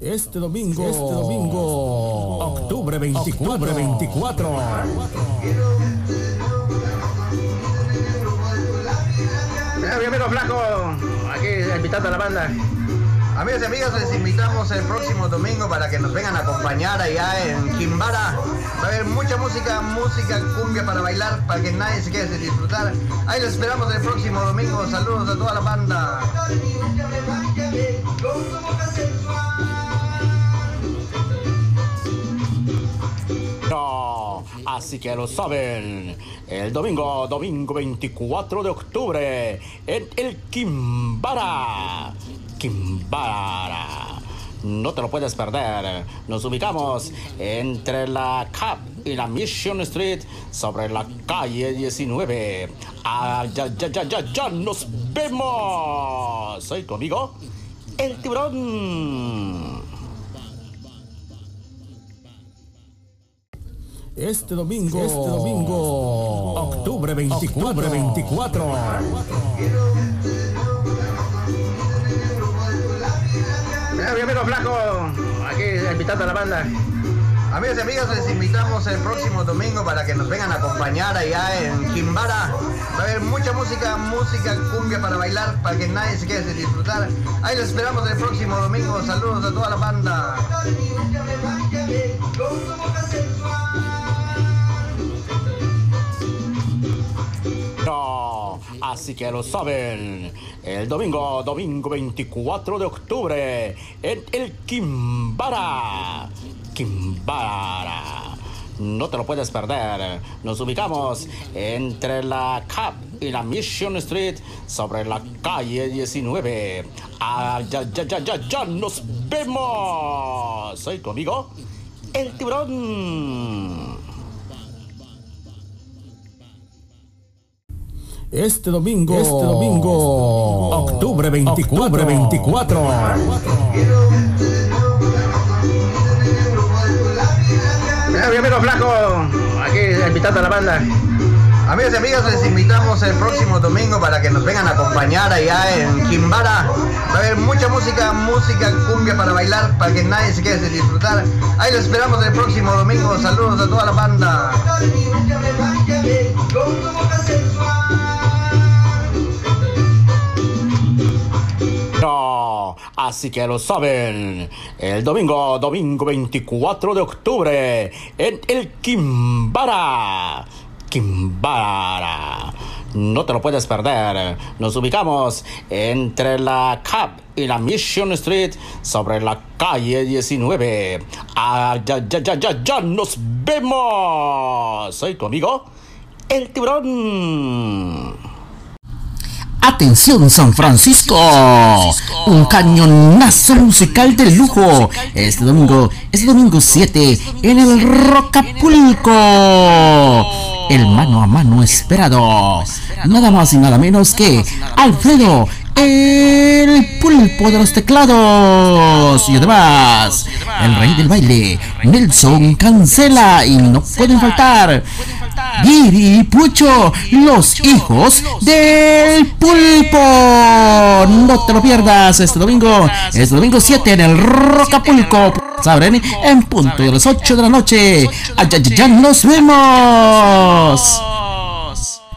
Este domingo, este domingo, octubre 24, octubre 24. Bienvenido flaco, aquí invitando a la banda. Amigos y amigas, les invitamos el próximo domingo para que nos vengan a acompañar allá en Quimbara. Va a haber mucha música, música cumbia para bailar, para que nadie se quede sin disfrutar. Ahí les esperamos el próximo domingo. Saludos a toda la banda. Así que lo saben. El domingo, domingo 24 de octubre, en el Quimbara. Quimbara. No te lo puedes perder. Nos ubicamos entre la Cap y la Mission Street sobre la calle 19. Ah, ya, ya, ya, ya, ya nos vemos. Soy tu amigo, el tiburón. Este domingo, este domingo, octubre 24, octubre 24. Bienvenido flaco, aquí invitando a la banda. Amigos y amigas, les invitamos el próximo domingo para que nos vengan a acompañar allá en Quimbara. Va a haber mucha música, música cumbia para bailar, para que nadie se quede sin disfrutar. Ahí les esperamos el próximo domingo. Saludos a toda la banda. Así que lo saben. El domingo, domingo 24 de octubre, en el Quimbara. Quimbara. No te lo puedes perder. Nos ubicamos entre la Cap y la Mission Street sobre la calle 19. Ah, ya, ya, ya, ya, ya nos vemos. Soy tu amigo, el tiburón. Este domingo, este domingo, octubre 24, octubre 24. Bienvenido flaco, aquí invitando a la banda. Amigos y amigas, les invitamos el próximo domingo para que nos vengan a acompañar allá en Quimbara. Va a haber mucha música, música cumbia para bailar, para que nadie se quede sin disfrutar. Ahí les esperamos el próximo domingo. Saludos a toda la banda. Así que lo saben. El domingo, domingo 24 de octubre, en el Quimbara. Quimbara. No te lo puedes perder. Nos ubicamos entre la Cap y la Mission Street sobre la calle 19. Ah, ya, ya, ya, ya, ya nos vemos. Soy tu amigo, el tiburón. Atención San Francisco, un cañonazo musical de lujo. Este domingo, este domingo 7 en el Rocapulco. El mano a mano esperado, nada más y nada menos que Alfredo, el pulpo de los teclados. Y además el rey del baile, Nelson Cancela. Y no pueden faltar Giri y Pucho, los hijos del pulpo. No te lo pierdas este domingo, este domingo 7 en el Rocapulco. Saben, en punto de las 8 de la noche. Allá, ya nos vemos.